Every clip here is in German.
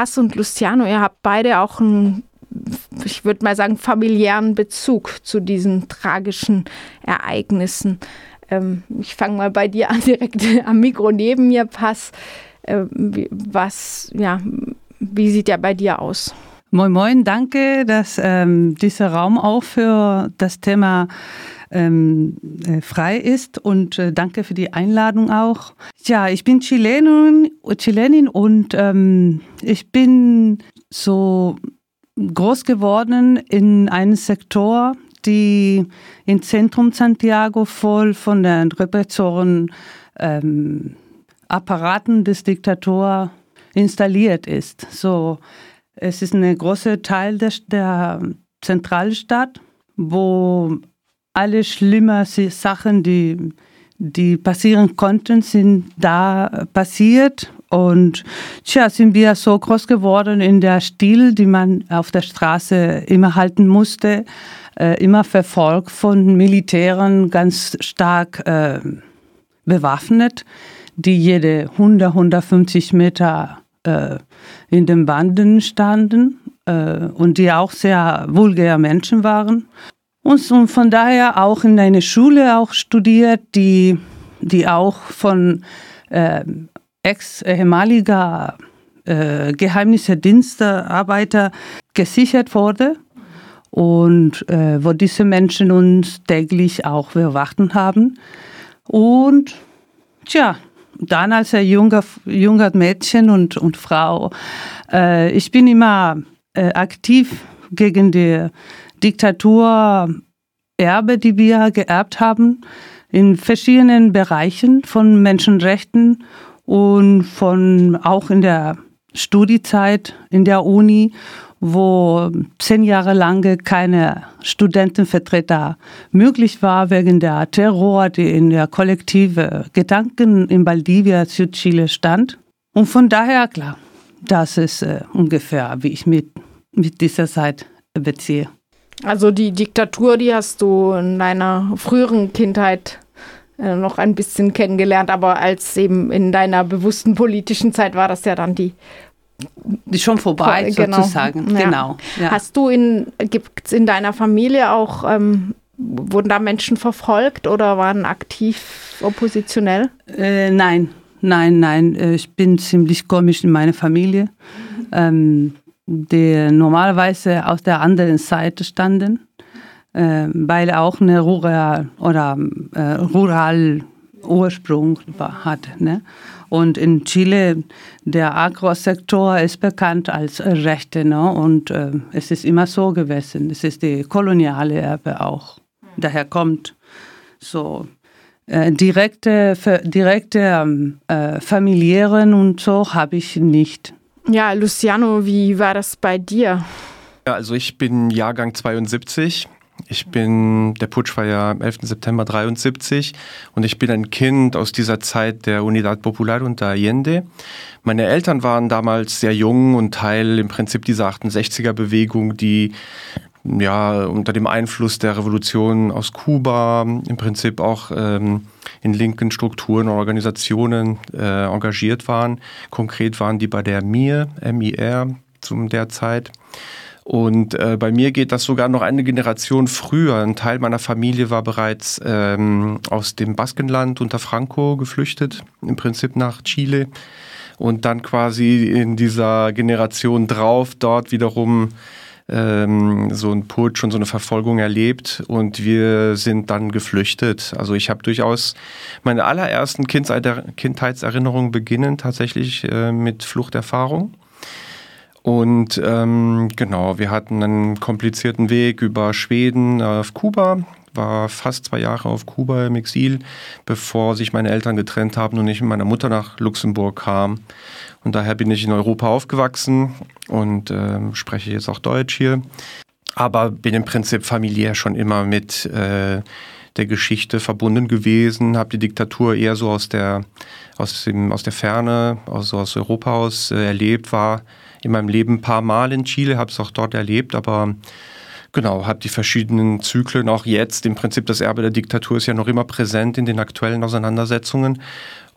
Paz und Luciano, ihr habt beide auch einen, ich würde mal sagen, familiären Bezug zu diesen tragischen Ereignissen. Ähm, ich fange mal bei dir an, direkt am Mikro neben mir, Paz. Äh, was, ja, wie sieht der bei dir aus? Moin, moin, danke, dass ähm, dieser Raum auch für das Thema ähm, äh, frei ist und äh, danke für die Einladung auch. Ja, ich bin Chilenin, Chilenin und ähm, ich bin so groß geworden in einem Sektor, die im Zentrum Santiago voll von den Repressoren ähm, Apparaten des Diktators installiert ist. So, es ist ein großer Teil der, der Zentralstadt, wo alle schlimmen Sachen, die, die passieren konnten, sind da passiert. Und tja, sind wir so groß geworden in der Stil, die man auf der Straße immer halten musste, äh, immer verfolgt von Militären, ganz stark äh, bewaffnet, die jede 100, 150 Meter äh, in den Banden standen äh, und die auch sehr vulgäre Menschen waren. Und, von daher auch in einer Schule auch studiert, die, die auch von äh, ex-ehemaliger äh, geheimnischer gesichert wurde und äh, wo diese Menschen uns täglich auch bewachten haben. Und tja, dann als ein junger, junger Mädchen und, und Frau, äh, ich bin immer äh, aktiv gegen die Diktaturerbe, die wir geerbt haben, in verschiedenen Bereichen von Menschenrechten und von auch in der Studiezeit in der Uni wo zehn Jahre lang keine Studentenvertreter möglich war wegen der Terror, die in der kollektive Gedanken in Valdivia, Südchile stand. Und von daher klar, das ist äh, ungefähr, wie ich mit, mit dieser Zeit beziehe. Also die Diktatur, die hast du in deiner früheren Kindheit äh, noch ein bisschen kennengelernt, aber als eben in deiner bewussten politischen Zeit war das ja dann die schon vorbei, genau. sozusagen. Ja. Genau. Ja. Hast du in, gibt es in deiner Familie auch, ähm, wurden da Menschen verfolgt oder waren aktiv oppositionell? Äh, nein, nein, nein. Äh, ich bin ziemlich komisch in meiner Familie, ähm, die normalerweise aus der anderen Seite standen, äh, weil auch eine Rural oder äh, Rural Ursprung hat. Ne? Und in Chile, der Agrosektor ist bekannt als Rechte. Ne? Und äh, es ist immer so gewesen. Es ist die koloniale Erbe auch. Daher kommt so äh, direkte, direkte ähm, äh, familiären und so habe ich nicht. Ja, Luciano, wie war das bei dir? Ja, also ich bin Jahrgang 72 ich bin, der Putsch war ja am 11. September 73 und ich bin ein Kind aus dieser Zeit der Unidad Popular unter Allende. Meine Eltern waren damals sehr jung und Teil im Prinzip dieser 68er Bewegung, die ja unter dem Einfluss der Revolution aus Kuba im Prinzip auch ähm, in linken Strukturen und Organisationen äh, engagiert waren. Konkret waren die bei der MIR, MIR zum der Zeit. Und äh, bei mir geht das sogar noch eine Generation früher. Ein Teil meiner Familie war bereits ähm, aus dem Baskenland unter Franco geflüchtet, im Prinzip nach Chile. Und dann quasi in dieser Generation drauf dort wiederum ähm, so ein Putsch und so eine Verfolgung erlebt und wir sind dann geflüchtet. Also ich habe durchaus meine allerersten Kindheitserinnerungen beginnen tatsächlich äh, mit Fluchterfahrung. Und ähm, genau, wir hatten einen komplizierten Weg über Schweden auf Kuba, war fast zwei Jahre auf Kuba im Exil, bevor sich meine Eltern getrennt haben und ich mit meiner Mutter nach Luxemburg kam. Und daher bin ich in Europa aufgewachsen und äh, spreche jetzt auch Deutsch hier. Aber bin im Prinzip familiär schon immer mit äh, der Geschichte verbunden gewesen, habe die Diktatur eher so aus der, aus, dem, aus der Ferne, also aus Europa aus äh, erlebt, war in meinem Leben ein paar Mal in Chile, habe es auch dort erlebt, aber genau, habe die verschiedenen Zyklen auch jetzt. Im Prinzip das Erbe der Diktatur ist ja noch immer präsent in den aktuellen Auseinandersetzungen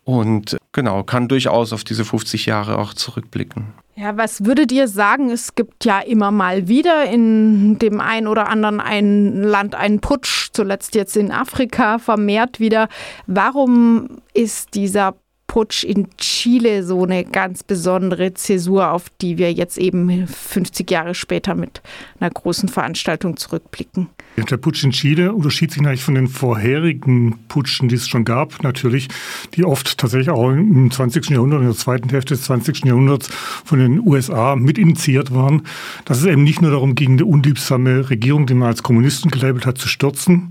und genau, kann durchaus auf diese 50 Jahre auch zurückblicken. Ja, was würdet ihr sagen? Es gibt ja immer mal wieder in dem einen oder anderen ein Land einen Putsch, zuletzt jetzt in Afrika vermehrt wieder. Warum ist dieser Putsch in Chile so eine ganz besondere Zäsur, auf die wir jetzt eben 50 Jahre später mit einer großen Veranstaltung zurückblicken. Der Putsch in Chile unterschied sich natürlich von den vorherigen Putschen, die es schon gab, natürlich, die oft tatsächlich auch im 20. Jahrhundert, in der zweiten Hälfte des 20. Jahrhunderts von den USA mitinitiiert waren, dass es eben nicht nur darum ging, eine unliebsame Regierung, die man als Kommunisten gelabelt hat, zu stürzen,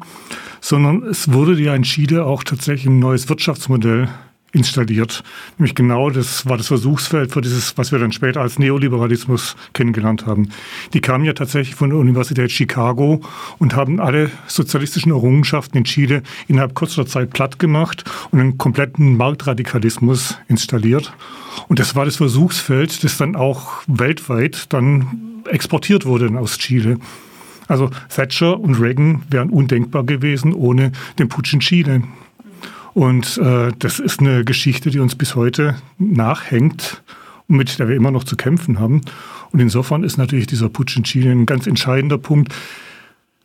sondern es wurde ja in Chile auch tatsächlich ein neues Wirtschaftsmodell installiert. Nämlich genau das war das Versuchsfeld für dieses, was wir dann später als Neoliberalismus kennengelernt haben. Die kamen ja tatsächlich von der Universität Chicago und haben alle sozialistischen Errungenschaften in Chile innerhalb kurzer Zeit platt gemacht und einen kompletten Marktradikalismus installiert. Und das war das Versuchsfeld, das dann auch weltweit dann exportiert wurde aus Chile. Also Thatcher und Reagan wären undenkbar gewesen ohne den Putsch in Chile. Und äh, das ist eine Geschichte, die uns bis heute nachhängt und mit der wir immer noch zu kämpfen haben. Und insofern ist natürlich dieser Putsch in Chile ein ganz entscheidender Punkt,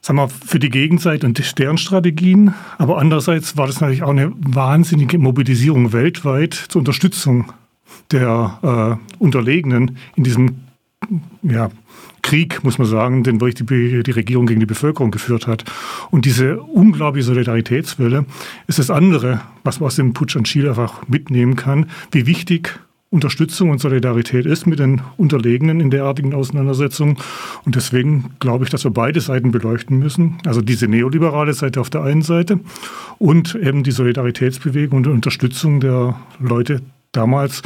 sagen wir, für die Gegenseite und deren Strategien. Aber andererseits war das natürlich auch eine wahnsinnige Mobilisierung weltweit zur Unterstützung der äh, Unterlegenen in diesem ja, Krieg, muss man sagen, den wirklich die, die Regierung gegen die Bevölkerung geführt hat. Und diese unglaubliche Solidaritätswelle ist das andere, was man aus dem Putsch an Chile einfach mitnehmen kann, wie wichtig Unterstützung und Solidarität ist mit den Unterlegenen in derartigen Auseinandersetzungen. Und deswegen glaube ich, dass wir beide Seiten beleuchten müssen. Also diese neoliberale Seite auf der einen Seite und eben die Solidaritätsbewegung und die Unterstützung der Leute damals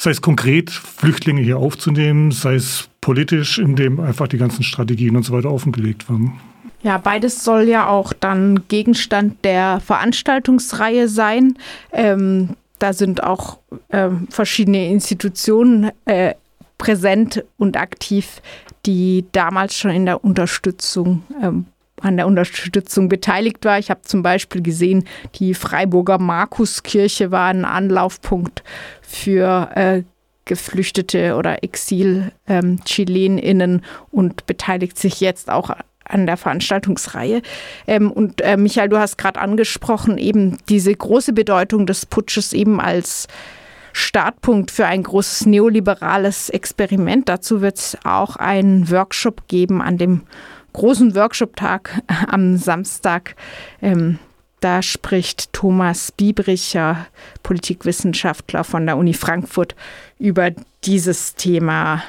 sei es konkret, Flüchtlinge hier aufzunehmen, sei es politisch, indem einfach die ganzen Strategien und so weiter offengelegt waren. Ja, beides soll ja auch dann Gegenstand der Veranstaltungsreihe sein. Ähm, da sind auch ähm, verschiedene Institutionen äh, präsent und aktiv, die damals schon in der Unterstützung ähm, an der Unterstützung beteiligt war. Ich habe zum Beispiel gesehen, die Freiburger Markuskirche war ein Anlaufpunkt für äh, Geflüchtete oder Exil-ChilenInnen ähm, und beteiligt sich jetzt auch an der Veranstaltungsreihe. Ähm, und äh, Michael, du hast gerade angesprochen, eben diese große Bedeutung des Putsches eben als Startpunkt für ein großes neoliberales Experiment. Dazu wird es auch einen Workshop geben an dem großen Workshop-Tag am Samstag. Ähm, da spricht Thomas Biebricher, Politikwissenschaftler von der Uni Frankfurt, über dieses Thema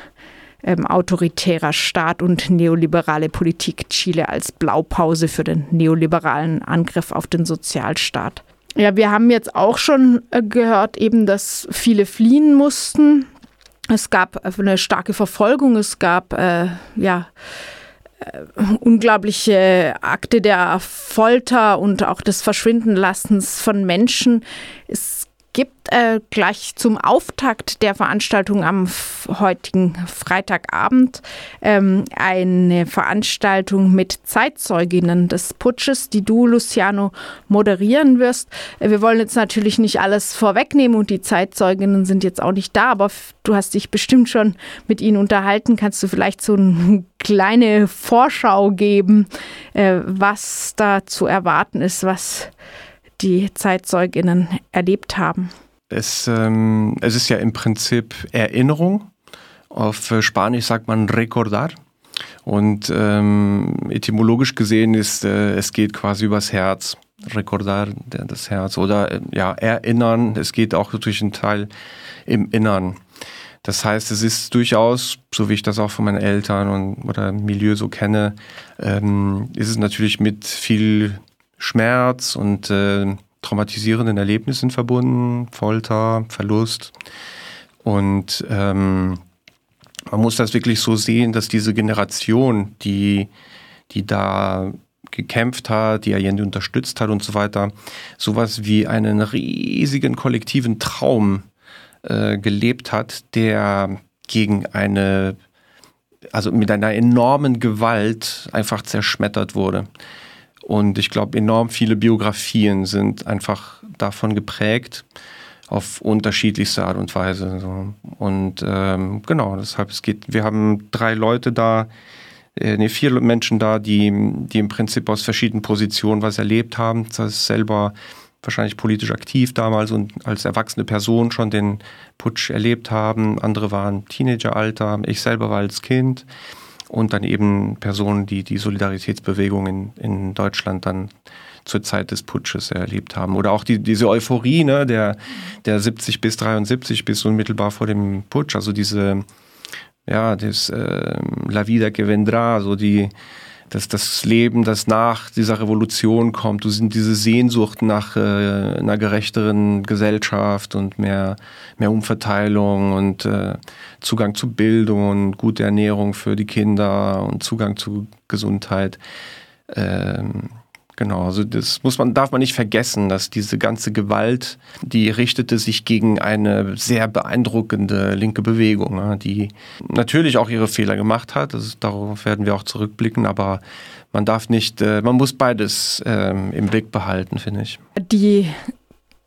ähm, autoritärer Staat und neoliberale Politik Chile als Blaupause für den neoliberalen Angriff auf den Sozialstaat. Ja, wir haben jetzt auch schon äh, gehört, eben, dass viele fliehen mussten. Es gab eine starke Verfolgung, es gab äh, ja äh, unglaubliche Akte der Folter und auch des Verschwindenlassens von Menschen. Es gibt äh, gleich zum Auftakt der Veranstaltung am heutigen Freitagabend ähm, eine Veranstaltung mit Zeitzeuginnen des Putsches, die du, Luciano, moderieren wirst. Äh, wir wollen jetzt natürlich nicht alles vorwegnehmen und die Zeitzeuginnen sind jetzt auch nicht da, aber du hast dich bestimmt schon mit ihnen unterhalten. Kannst du vielleicht so eine kleine Vorschau geben, äh, was da zu erwarten ist, was die Zeitzeuginnen erlebt haben? Es, ähm, es ist ja im Prinzip Erinnerung. Auf Spanisch sagt man recordar. Und ähm, etymologisch gesehen ist, äh, es geht quasi übers Herz. Recordar, das Herz. Oder äh, ja, erinnern. Es geht auch durch einen Teil im Innern. Das heißt, es ist durchaus, so wie ich das auch von meinen Eltern und oder Milieu so kenne, ähm, ist es natürlich mit viel Schmerz und äh, traumatisierenden Erlebnissen verbunden, Folter, Verlust. Und ähm, man muss das wirklich so sehen, dass diese Generation, die, die da gekämpft hat, die Allende unterstützt hat und so weiter, sowas wie einen riesigen kollektiven Traum äh, gelebt hat, der gegen eine, also mit einer enormen Gewalt einfach zerschmettert wurde. Und ich glaube, enorm viele Biografien sind einfach davon geprägt. auf unterschiedlichste Art und Weise. Und ähm, genau, deshalb es geht, wir haben drei Leute da, äh, nee, vier Menschen da, die, die im Prinzip aus verschiedenen Positionen was erlebt haben. Das heißt, selber wahrscheinlich politisch aktiv damals und als erwachsene Person schon den Putsch erlebt haben. Andere waren Teenageralter, ich selber war als Kind und dann eben Personen, die die Solidaritätsbewegung in, in Deutschland dann zur Zeit des Putsches erlebt haben. Oder auch die, diese Euphorie ne, der, der 70 bis 73 bis unmittelbar vor dem Putsch, also diese, ja, das äh, La Vida que vendrá, so die, das, das Leben, das nach dieser Revolution kommt. Du sind diese Sehnsucht nach äh, einer gerechteren Gesellschaft und mehr, mehr Umverteilung und äh, Zugang zu Bildung und gute Ernährung für die Kinder und Zugang zu Gesundheit. Ähm, Genau, also das muss man, darf man nicht vergessen, dass diese ganze Gewalt, die richtete sich gegen eine sehr beeindruckende linke Bewegung, die natürlich auch ihre Fehler gemacht hat. Ist, darauf werden wir auch zurückblicken, aber man darf nicht, äh, man muss beides ähm, im Blick behalten, finde ich. Die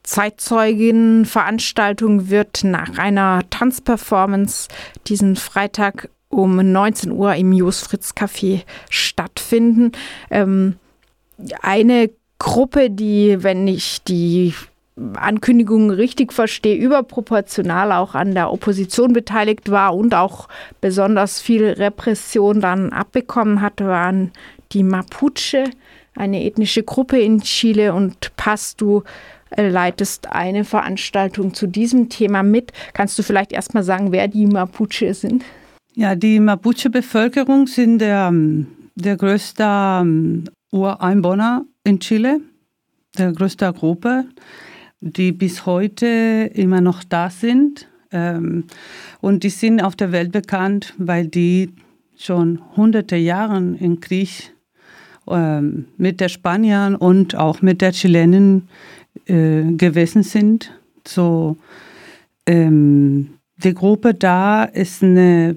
Zeitzeugin-Veranstaltung wird nach einer Tanzperformance diesen Freitag um 19 Uhr im Jos Fritz Café stattfinden. Ähm, eine Gruppe, die, wenn ich die Ankündigungen richtig verstehe, überproportional auch an der Opposition beteiligt war und auch besonders viel Repression dann abbekommen hat, waren die Mapuche, eine ethnische Gruppe in Chile. Und Pass, du äh, leitest eine Veranstaltung zu diesem Thema mit. Kannst du vielleicht erstmal sagen, wer die Mapuche sind? Ja, die Mapuche-Bevölkerung sind der, der größte Ureinwohner in Chile, der größte Gruppe, die bis heute immer noch da sind. Ähm, und die sind auf der Welt bekannt, weil die schon hunderte Jahre im Krieg ähm, mit der Spaniern und auch mit der Chilenen äh, gewesen sind. So, ähm, die Gruppe da ist eine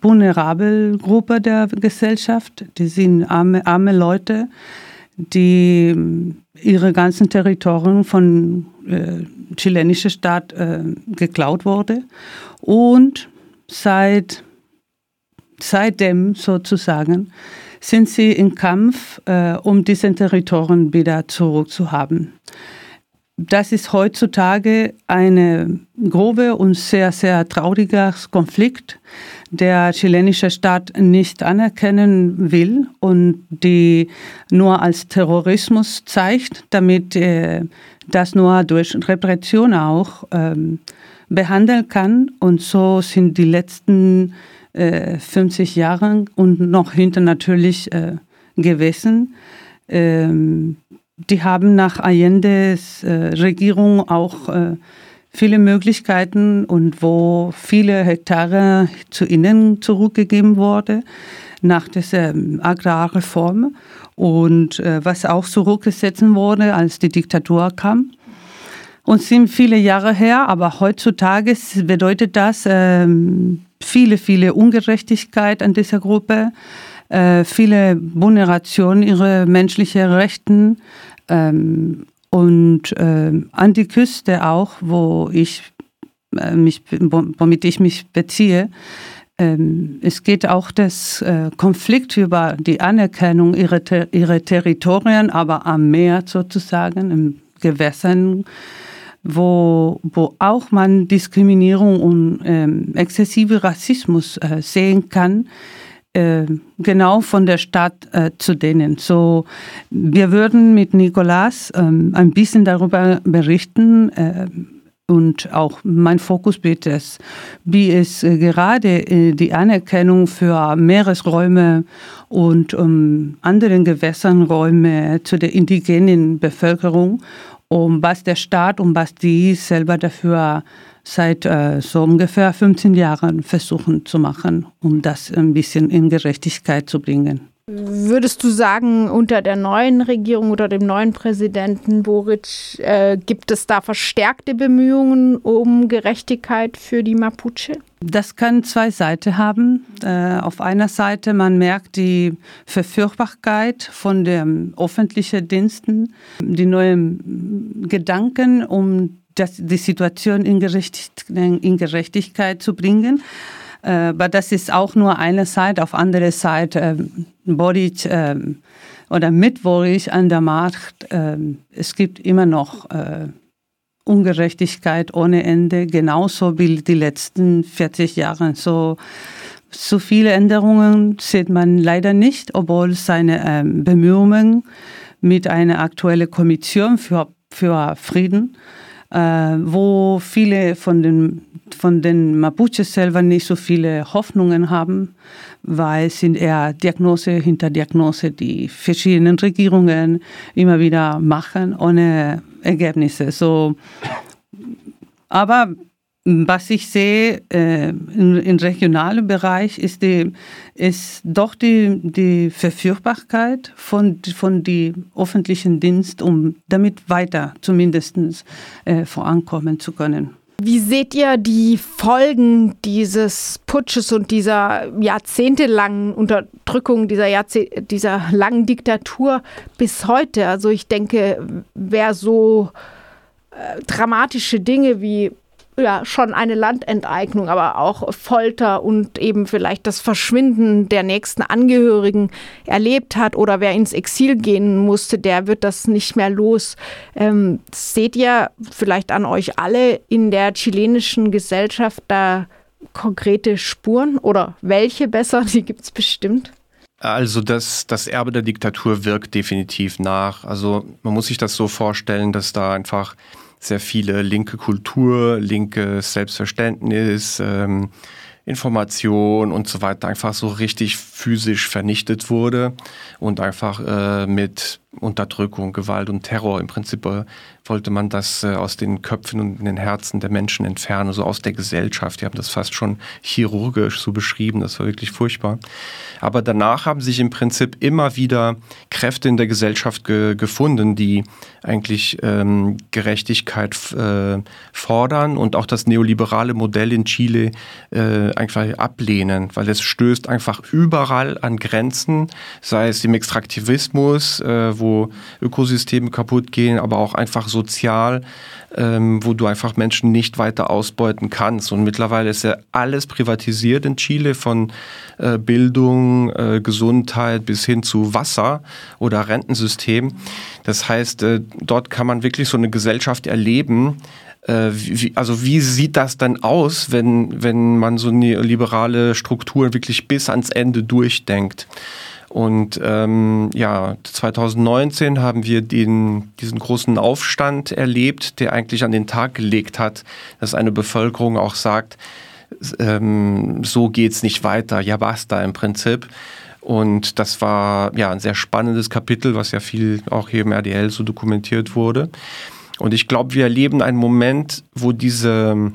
vulnerable Gruppe der Gesellschaft. Die sind arme, arme Leute, die ihre ganzen Territorien von äh, chilenischer Staat äh, geklaut wurde und seit seitdem sozusagen sind sie im Kampf, äh, um diese Territorien wieder zurückzuhaben. Das ist heutzutage ein grobe und sehr, sehr trauriger Konflikt, der chilenische Staat nicht anerkennen will und die nur als Terrorismus zeigt, damit äh, das nur durch Repression auch ähm, behandeln kann. Und so sind die letzten äh, 50 Jahre und noch hinter natürlich äh, gewesen. Ähm, die haben nach Allende's äh, Regierung auch äh, viele Möglichkeiten und wo viele Hektare zu ihnen zurückgegeben wurde nach dieser ähm, Agrarreform und äh, was auch zurückgesetzt wurde, als die Diktatur kam. Und sind viele Jahre her, aber heutzutage bedeutet das ähm, viele, viele Ungerechtigkeit an dieser Gruppe, äh, viele Vulnerationen ihrer menschlichen Rechten ähm, und äh, an die Küste auch, wo ich äh, mich, womit ich mich beziehe. Ähm, es geht auch das äh, Konflikt über die Anerkennung ihrer, ihrer Territorien, aber am Meer sozusagen, im Gewässern, wo, wo auch man Diskriminierung und ähm, exzessive Rassismus äh, sehen kann äh, genau von der Stadt äh, zu denen. So, wir würden mit Nikolas ähm, ein bisschen darüber berichten. Äh, und auch mein Fokus wird es, wie es äh, gerade äh, die Anerkennung für Meeresräume und um, anderen Gewässernräume zu der indigenen Bevölkerung, um was der Staat und was die selber dafür seit äh, so ungefähr 15 Jahren versuchen zu machen, um das ein bisschen in Gerechtigkeit zu bringen. Würdest du sagen, unter der neuen Regierung oder dem neuen Präsidenten Boric äh, gibt es da verstärkte Bemühungen um Gerechtigkeit für die Mapuche? Das kann zwei Seiten haben. Äh, auf einer Seite, man merkt die Verführbarkeit von den öffentlichen Diensten, die neuen Gedanken um das, die Situation in, Gericht, in Gerechtigkeit zu bringen. Äh, aber das ist auch nur eine Seite. Auf andere Seite, ähm, Boric ähm, oder mit Boric an der Macht, ähm, es gibt immer noch äh, Ungerechtigkeit ohne Ende, genauso wie die letzten 40 Jahre. So, so viele Änderungen sieht man leider nicht, obwohl seine ähm, Bemühungen mit einer aktuellen Kommission für, für Frieden wo viele von den, von den Mapuches selber nicht so viele Hoffnungen haben, weil es sind eher Diagnose hinter Diagnose, die verschiedenen Regierungen immer wieder machen, ohne Ergebnisse. So, aber was ich sehe äh, im, im, regionalen Bereich ist, die, ist doch die, die Verfügbarkeit von, von den öffentlichen Dienst, um damit weiter zumindest äh, vorankommen zu können. Wie seht ihr die Folgen dieses Putsches und dieser jahrzehntelangen Unterdrückung, dieser, Jahrzeh dieser langen Diktatur bis heute? Also ich denke, wer so äh, dramatische Dinge wie ja schon eine Landenteignung, aber auch Folter und eben vielleicht das Verschwinden der nächsten Angehörigen erlebt hat oder wer ins Exil gehen musste, der wird das nicht mehr los. Ähm, seht ihr vielleicht an euch alle in der chilenischen Gesellschaft da konkrete Spuren oder welche besser? Die gibt es bestimmt. Also das, das Erbe der Diktatur wirkt definitiv nach. Also man muss sich das so vorstellen, dass da einfach sehr viele linke Kultur, linkes Selbstverständnis, ähm, Information und so weiter einfach so richtig physisch vernichtet wurde und einfach äh, mit Unterdrückung, Gewalt und Terror im Prinzip äh, wollte man das äh, aus den Köpfen und in den Herzen der Menschen entfernen, so aus der Gesellschaft. Die haben das fast schon chirurgisch so beschrieben, das war wirklich furchtbar. Aber danach haben sich im Prinzip immer wieder Kräfte in der Gesellschaft ge gefunden, die eigentlich ähm, Gerechtigkeit äh, fordern und auch das neoliberale Modell in Chile äh, einfach ablehnen, weil es stößt einfach überall an Grenzen, sei es im Extraktivismus, äh, wo Ökosysteme kaputt gehen, aber auch einfach sozial, ähm, wo du einfach Menschen nicht weiter ausbeuten kannst. Und mittlerweile ist ja alles privatisiert in Chile, von äh, Bildung, äh, Gesundheit bis hin zu Wasser oder Rentensystem. Das heißt, äh, dort kann man wirklich so eine Gesellschaft erleben, äh, also wie sieht das dann aus, wenn, wenn man so eine liberale Struktur wirklich bis ans Ende durchdenkt? Und ähm, ja, 2019 haben wir den, diesen großen Aufstand erlebt, der eigentlich an den Tag gelegt hat, dass eine Bevölkerung auch sagt, ähm, so geht's nicht weiter, ja basta im Prinzip. Und das war ja ein sehr spannendes Kapitel, was ja viel auch hier im RDL so dokumentiert wurde. Und ich glaube, wir erleben einen Moment, wo diese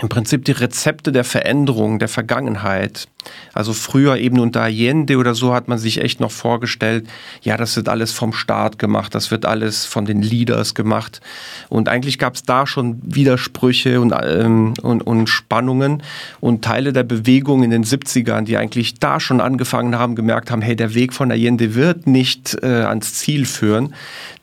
im Prinzip die Rezepte der Veränderung der Vergangenheit also früher eben unter Allende oder so hat man sich echt noch vorgestellt, ja, das wird alles vom Staat gemacht, das wird alles von den Leaders gemacht. Und eigentlich gab es da schon Widersprüche und, ähm, und, und Spannungen und Teile der Bewegung in den 70ern, die eigentlich da schon angefangen haben, gemerkt haben, hey, der Weg von Allende wird nicht äh, ans Ziel führen.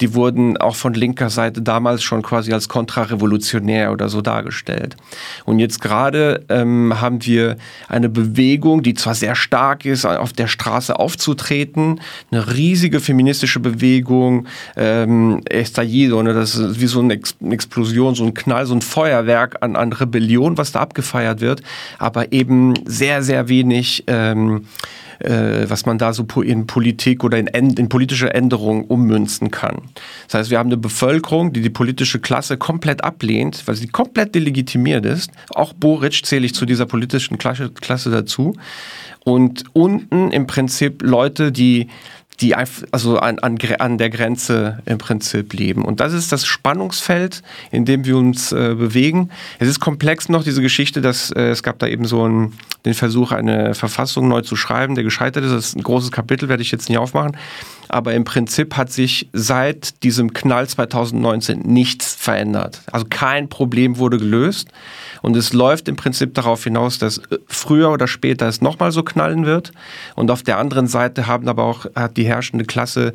Die wurden auch von linker Seite damals schon quasi als kontrarevolutionär oder so dargestellt. Und jetzt gerade ähm, haben wir eine Bewegung, die zwar sehr stark ist, auf der Straße aufzutreten, eine riesige feministische Bewegung, ähm, Estallido, ne, das ist wie so eine Explosion, so ein Knall, so ein Feuerwerk an, an Rebellion, was da abgefeiert wird, aber eben sehr, sehr wenig ähm, äh, was man da so in Politik oder in, in politische Änderungen ummünzen kann. Das heißt, wir haben eine Bevölkerung, die die politische Klasse komplett ablehnt, weil sie komplett delegitimiert ist. Auch Boric zähle ich zu dieser politischen Klasse, Klasse dazu. Und unten im Prinzip Leute, die die also an, an, an der Grenze im Prinzip leben. Und das ist das Spannungsfeld, in dem wir uns äh, bewegen. Es ist komplex noch, diese Geschichte, dass äh, es gab da eben so einen, den Versuch, eine Verfassung neu zu schreiben, der gescheitert ist. Das ist ein großes Kapitel, werde ich jetzt nicht aufmachen. Aber im Prinzip hat sich seit diesem Knall 2019 nichts verändert. Also kein Problem wurde gelöst. Und es läuft im Prinzip darauf hinaus, dass äh, früher oder später es nochmal so knallen wird. Und auf der anderen Seite haben aber auch hat die herrschende Klasse,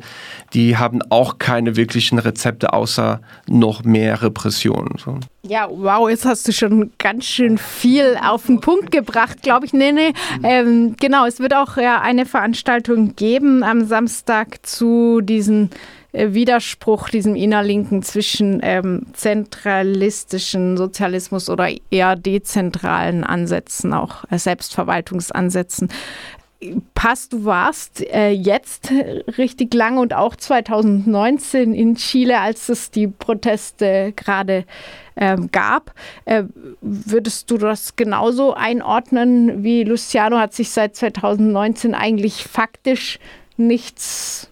die haben auch keine wirklichen Rezepte außer noch mehr Repressionen. So. Ja, wow, jetzt hast du schon ganz schön viel auf den Punkt gebracht, glaube ich. Nee, nee. Ähm, genau, es wird auch ja, eine Veranstaltung geben am Samstag zu diesen äh, Widerspruch, diesem innerlinken zwischen ähm, zentralistischen Sozialismus oder eher dezentralen Ansätzen, auch äh, Selbstverwaltungsansätzen. Passt, du warst äh, jetzt richtig lange und auch 2019 in Chile, als es die Proteste gerade ähm, gab. Äh, würdest du das genauso einordnen wie Luciano? Hat sich seit 2019 eigentlich faktisch nichts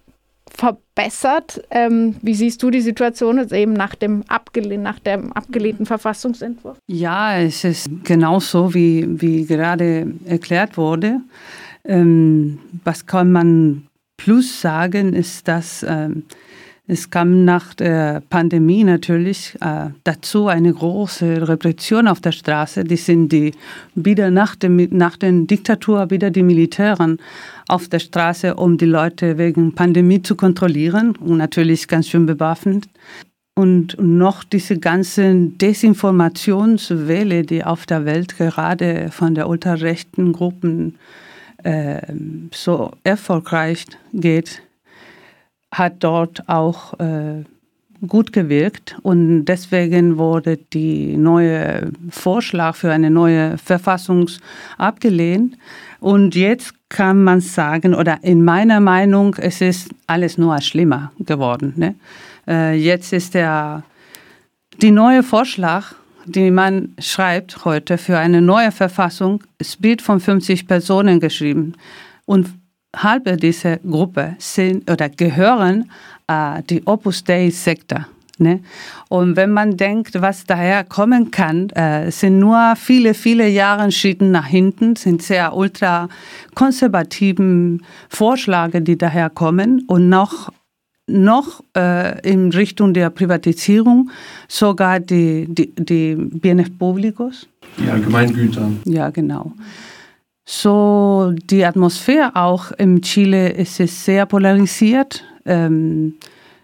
verbessert. Ähm, wie siehst du die Situation jetzt eben nach dem, abgelehn nach dem abgelehnten Verfassungsentwurf? Ja, es ist genauso, wie, wie gerade erklärt wurde. Ähm, was kann man plus sagen, ist, dass ähm, es kam nach der Pandemie natürlich äh, dazu eine große Repression auf der Straße. Die sind die wieder nach, dem, nach der Diktatur wieder die Militären auf der Straße, um die Leute wegen Pandemie zu kontrollieren und natürlich ganz schön bewaffnet. Und noch diese ganzen Desinformationswelle, die auf der Welt gerade von der ultrarechten Gruppen äh, so erfolgreich geht hat dort auch äh, gut gewirkt und deswegen wurde die neue Vorschlag für eine neue Verfassung abgelehnt. Und jetzt kann man sagen, oder in meiner Meinung, es ist alles nur schlimmer geworden. Ne? Äh, jetzt ist der, die neue Vorschlag, die man schreibt heute für eine neue Verfassung, es wird von 50 Personen geschrieben. Und halbe dieser Gruppe sind oder gehören äh, die Opus Dei-Sekte. Ne? Und wenn man denkt, was daher kommen kann, äh, sind nur viele, viele Jahre Schritte nach hinten, sind sehr ultra konservativen Vorschläge, die daher kommen und noch noch äh, in Richtung der Privatisierung sogar die, die, die Bienes Públicos. Die Allgemeingüter. Ja, genau. So die Atmosphäre auch im Chile ist sehr polarisiert. Ähm,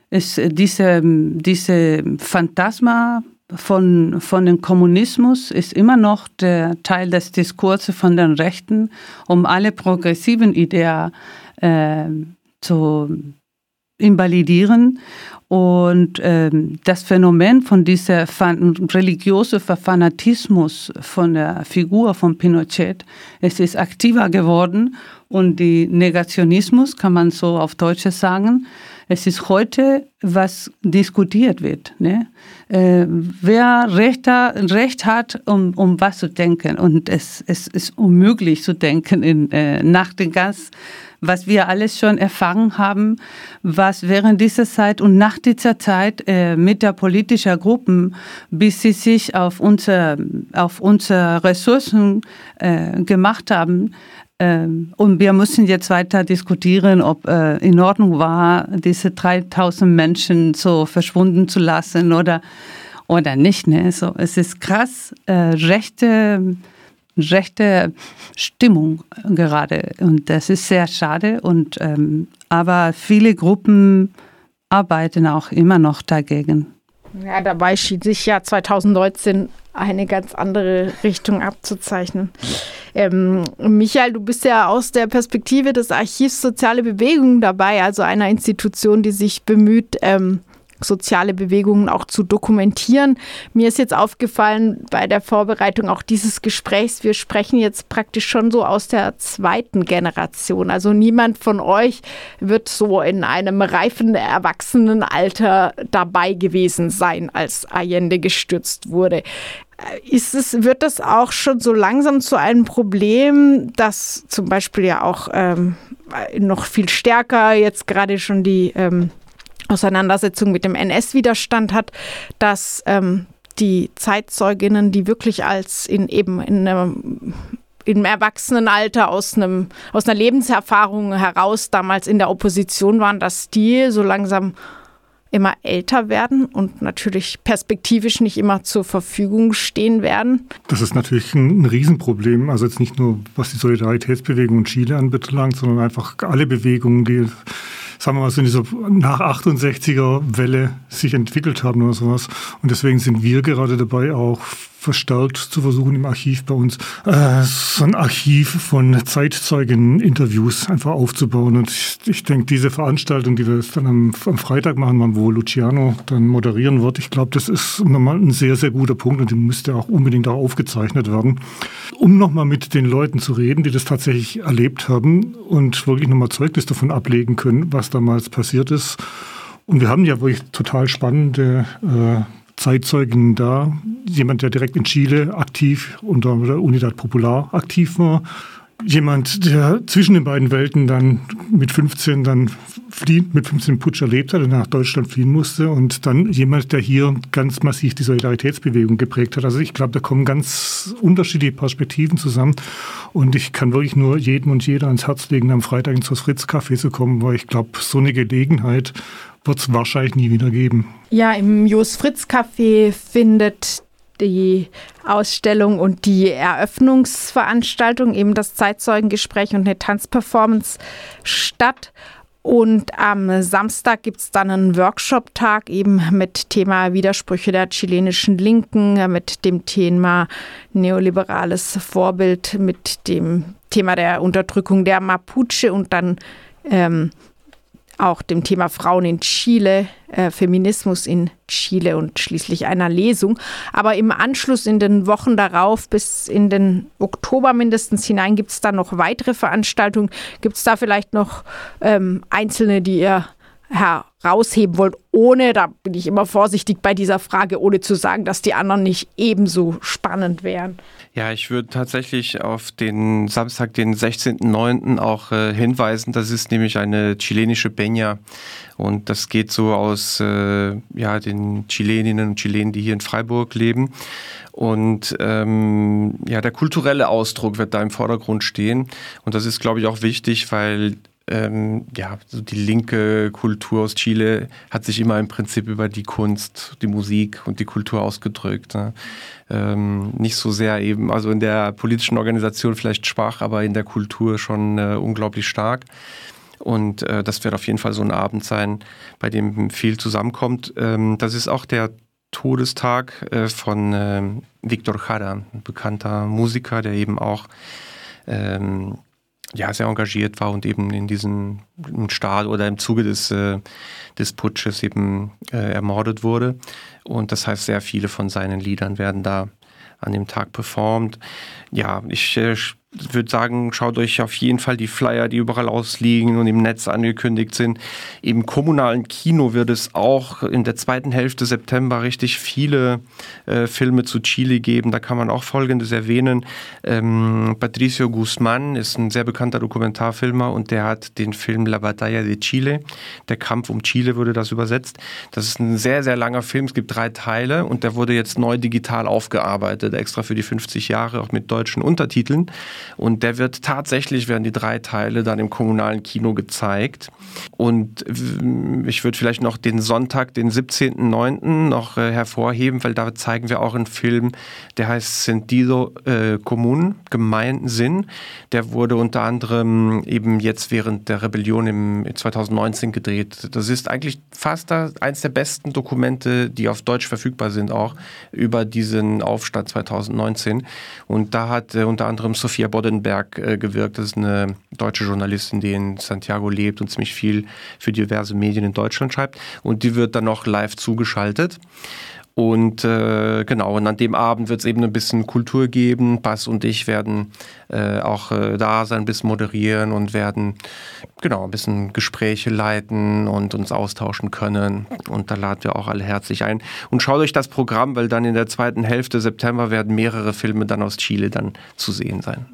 ist diese, diese Phantasma von, von dem Kommunismus ist immer noch der Teil des Diskurses von den Rechten, um alle progressiven Ideen äh, zu invalidieren. Und ähm, das Phänomen von dieser religiösen Fanatismus von der Figur von Pinochet, es ist aktiver geworden und die Negationismus, kann man so auf Deutsch sagen, es ist heute, was diskutiert wird. Ne? Äh, wer Recht, Recht hat, um, um was zu denken. Und es, es ist unmöglich zu denken in, äh, nach den ganz was wir alles schon erfahren haben, was während dieser Zeit und nach dieser Zeit äh, mit der politischen Gruppen, bis sie sich auf unsere, auf unsere Ressourcen äh, gemacht haben, ähm, und wir müssen jetzt weiter diskutieren, ob äh, in Ordnung war, diese 3000 Menschen so verschwunden zu lassen oder, oder nicht. Ne? So, es ist krass, äh, rechte rechte Stimmung gerade. Und das ist sehr schade. Und, ähm, aber viele Gruppen arbeiten auch immer noch dagegen. Ja, dabei schien sich ja 2019 eine ganz andere Richtung abzuzeichnen. Ähm, Michael, du bist ja aus der Perspektive des Archivs Soziale Bewegung dabei, also einer Institution, die sich bemüht, ähm, soziale Bewegungen auch zu dokumentieren. Mir ist jetzt aufgefallen bei der Vorbereitung auch dieses Gesprächs, wir sprechen jetzt praktisch schon so aus der zweiten Generation. Also niemand von euch wird so in einem reifen Erwachsenenalter dabei gewesen sein, als Allende gestürzt wurde. Ist es, wird das auch schon so langsam zu einem Problem, dass zum Beispiel ja auch ähm, noch viel stärker jetzt gerade schon die ähm, Auseinandersetzung mit dem NS-Widerstand hat, dass ähm, die Zeitzeuginnen, die wirklich als in eben in einer im Erwachsenenalter aus, einem, aus einer Lebenserfahrung heraus damals in der Opposition waren, dass die so langsam immer älter werden und natürlich perspektivisch nicht immer zur Verfügung stehen werden. Das ist natürlich ein, ein Riesenproblem. Also jetzt nicht nur was die Solidaritätsbewegung in Chile anbelangt, sondern einfach alle Bewegungen, die sagen wir mal, so in dieser nach 68er Welle sich entwickelt haben oder sowas. Und deswegen sind wir gerade dabei, auch verstärkt zu versuchen, im Archiv bei uns äh, so ein Archiv von Zeitzeugen-Interviews einfach aufzubauen. Und ich, ich denke, diese Veranstaltung, die wir jetzt dann am, am Freitag machen, wo Luciano dann moderieren wird, ich glaube, das ist nochmal ein sehr, sehr guter Punkt und die müsste auch unbedingt auch aufgezeichnet werden, um nochmal mit den Leuten zu reden, die das tatsächlich erlebt haben und wirklich nochmal Zeugnis davon ablegen können, was damals passiert ist. Und wir haben ja wirklich total spannende äh, Zeitzeugen da. Jemand, der direkt in Chile aktiv unter der Unidad Popular aktiv war. Jemand, der zwischen den beiden Welten dann mit 15 dann fliehen, mit 15 Putsch erlebt hat und nach Deutschland fliehen musste. Und dann jemand, der hier ganz massiv die Solidaritätsbewegung geprägt hat. Also ich glaube, da kommen ganz unterschiedliche Perspektiven zusammen. Und ich kann wirklich nur jedem und jeder ans Herz legen, am Freitag ins Fritz Café zu kommen, weil ich glaube, so eine Gelegenheit wird es wahrscheinlich nie wieder geben. Ja, im Jos Fritz Café findet die Ausstellung und die Eröffnungsveranstaltung, eben das Zeitzeugengespräch und eine Tanzperformance statt. Und am Samstag gibt es dann einen Workshop-Tag eben mit Thema Widersprüche der chilenischen Linken, mit dem Thema neoliberales Vorbild, mit dem Thema der Unterdrückung der Mapuche und dann ähm, auch dem Thema Frauen in Chile, äh, Feminismus in Chile und schließlich einer Lesung. Aber im Anschluss in den Wochen darauf, bis in den Oktober mindestens hinein, gibt es da noch weitere Veranstaltungen. Gibt es da vielleicht noch ähm, einzelne, die ihr herausheben wollt, ohne, da bin ich immer vorsichtig bei dieser Frage, ohne zu sagen, dass die anderen nicht ebenso spannend wären. Ja, ich würde tatsächlich auf den Samstag, den 16.09. auch äh, hinweisen. Das ist nämlich eine chilenische Peña. Und das geht so aus äh, ja, den Chileninnen und Chilenen, die hier in Freiburg leben. Und ähm, ja, der kulturelle Ausdruck wird da im Vordergrund stehen. Und das ist, glaube ich, auch wichtig, weil ähm, ja, so die linke Kultur aus Chile hat sich immer im Prinzip über die Kunst, die Musik und die Kultur ausgedrückt. Ne? Ähm, nicht so sehr eben, also in der politischen Organisation vielleicht schwach, aber in der Kultur schon äh, unglaublich stark. Und äh, das wird auf jeden Fall so ein Abend sein, bei dem viel zusammenkommt. Ähm, das ist auch der Todestag äh, von äh, Victor Jara, ein bekannter Musiker, der eben auch ähm, ja, sehr engagiert war und eben in diesem Staat oder im Zuge des, äh, des Putsches eben äh, ermordet wurde. Und das heißt, sehr viele von seinen Liedern werden da an dem Tag performt. Ja, ich äh, würde sagen, schaut euch auf jeden Fall die Flyer, die überall ausliegen und im Netz angekündigt sind. Im kommunalen Kino wird es auch in der zweiten Hälfte September richtig viele äh, Filme zu Chile geben. Da kann man auch Folgendes erwähnen. Ähm, Patricio Guzmán ist ein sehr bekannter Dokumentarfilmer und der hat den Film La Batalla de Chile, der Kampf um Chile wurde das übersetzt. Das ist ein sehr, sehr langer Film. Es gibt drei Teile und der wurde jetzt neu digital aufgearbeitet, extra für die 50 Jahre, auch mit deutschen Untertiteln. Und der wird tatsächlich, werden die drei Teile dann im kommunalen Kino gezeigt. Und ich würde vielleicht noch den Sonntag, den 17.09. noch äh, hervorheben, weil da zeigen wir auch einen Film, der heißt Sentido äh, Común, Gemeinsinn. Der wurde unter anderem eben jetzt während der Rebellion im 2019 gedreht. Das ist eigentlich fast eins der besten Dokumente, die auf Deutsch verfügbar sind, auch über diesen Aufstand 2019. Und da hat äh, unter anderem Sophia Boddenberg äh, gewirkt. Das ist eine deutsche Journalistin, die in Santiago lebt und ziemlich viel für diverse Medien in Deutschland schreibt. Und die wird dann noch live zugeschaltet. Und äh, genau, und an dem Abend wird es eben ein bisschen Kultur geben. Bass und ich werden äh, auch äh, da sein, ein bisschen moderieren und werden genau ein bisschen Gespräche leiten und uns austauschen können. Und da laden wir auch alle herzlich ein. Und schaut euch das Programm, weil dann in der zweiten Hälfte September werden mehrere Filme dann aus Chile dann zu sehen sein.